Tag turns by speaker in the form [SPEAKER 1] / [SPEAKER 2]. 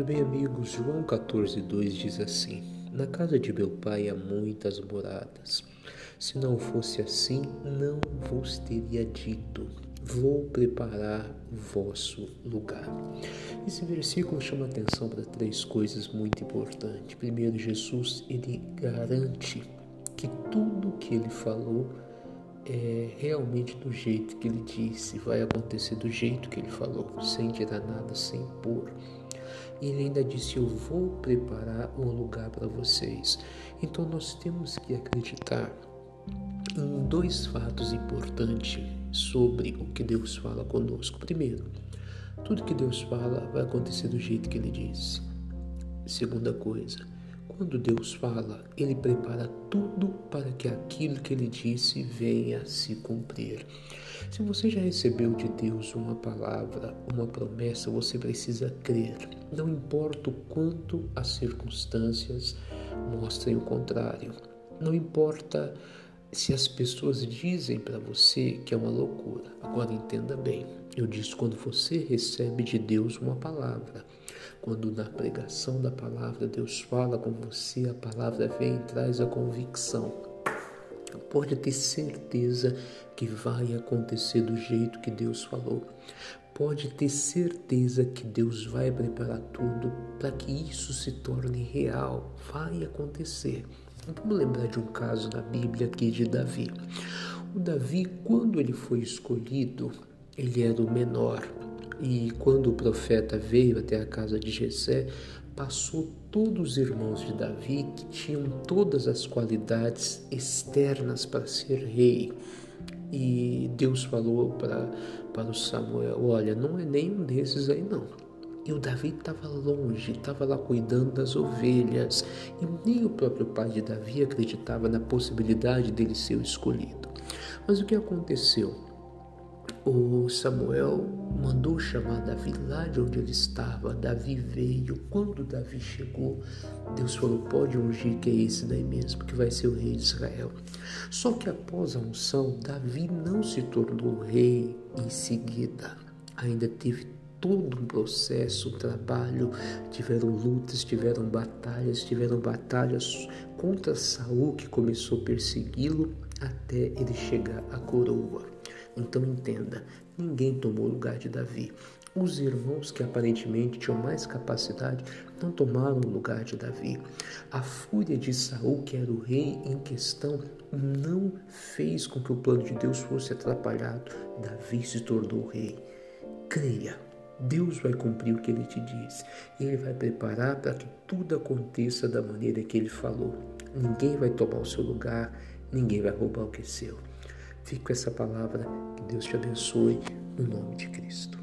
[SPEAKER 1] Tudo bem, amigos? João 14,2 diz assim: Na casa de meu pai há muitas moradas. Se não fosse assim, não vos teria dito: Vou preparar o vosso lugar. Esse versículo chama atenção para três coisas muito importantes. Primeiro, Jesus ele garante que tudo que ele falou é realmente do jeito que ele disse, vai acontecer do jeito que ele falou, sem tirar nada, sem pôr. E ele ainda disse: Eu vou preparar um lugar para vocês. Então nós temos que acreditar em dois fatos importantes sobre o que Deus fala conosco. Primeiro, tudo que Deus fala vai acontecer do jeito que ele disse. Segunda coisa, quando Deus fala, ele prepara tudo para que aquilo que ele disse venha se cumprir. Se você já recebeu de Deus uma palavra, uma promessa, você precisa crer. Não importa o quanto as circunstâncias mostrem o contrário. Não importa se as pessoas dizem para você que é uma loucura. Agora entenda bem. Eu disse quando você recebe de Deus uma palavra, quando na pregação da palavra Deus fala com você, a palavra vem e traz a convicção. Pode ter certeza que vai acontecer do jeito que Deus falou. Pode ter certeza que Deus vai preparar tudo para que isso se torne real. Vai acontecer. Vamos lembrar de um caso na Bíblia aqui de Davi. O Davi, quando ele foi escolhido, ele era o menor. E quando o profeta veio até a casa de Jessé, passou todos os irmãos de Davi que tinham todas as qualidades externas para ser rei. E Deus falou para, para o Samuel: Olha, não é nenhum desses aí não. E o Davi estava longe, estava lá cuidando das ovelhas. E nem o próprio pai de Davi acreditava na possibilidade dele ser o escolhido. Mas o que aconteceu? O Samuel mandou chamar Davi lá de onde ele estava. Davi veio. Quando Davi chegou, Deus falou: Pode ungir que é esse daí mesmo, que vai ser o rei de Israel. Só que após a unção, Davi não se tornou rei em seguida. Ainda teve todo um processo, um trabalho, tiveram lutas, tiveram batalhas, tiveram batalhas contra Saul que começou a persegui-lo até ele chegar à coroa. Então entenda, ninguém tomou o lugar de Davi. Os irmãos que aparentemente tinham mais capacidade não tomaram o lugar de Davi. A fúria de Saul, que era o rei em questão, não fez com que o plano de Deus fosse atrapalhado. Davi se tornou rei. Creia, Deus vai cumprir o que ele te disse. Ele vai preparar para que tudo aconteça da maneira que ele falou. Ninguém vai tomar o seu lugar, ninguém vai roubar o que é seu. Com essa palavra. Que Deus te abençoe no nome de Cristo.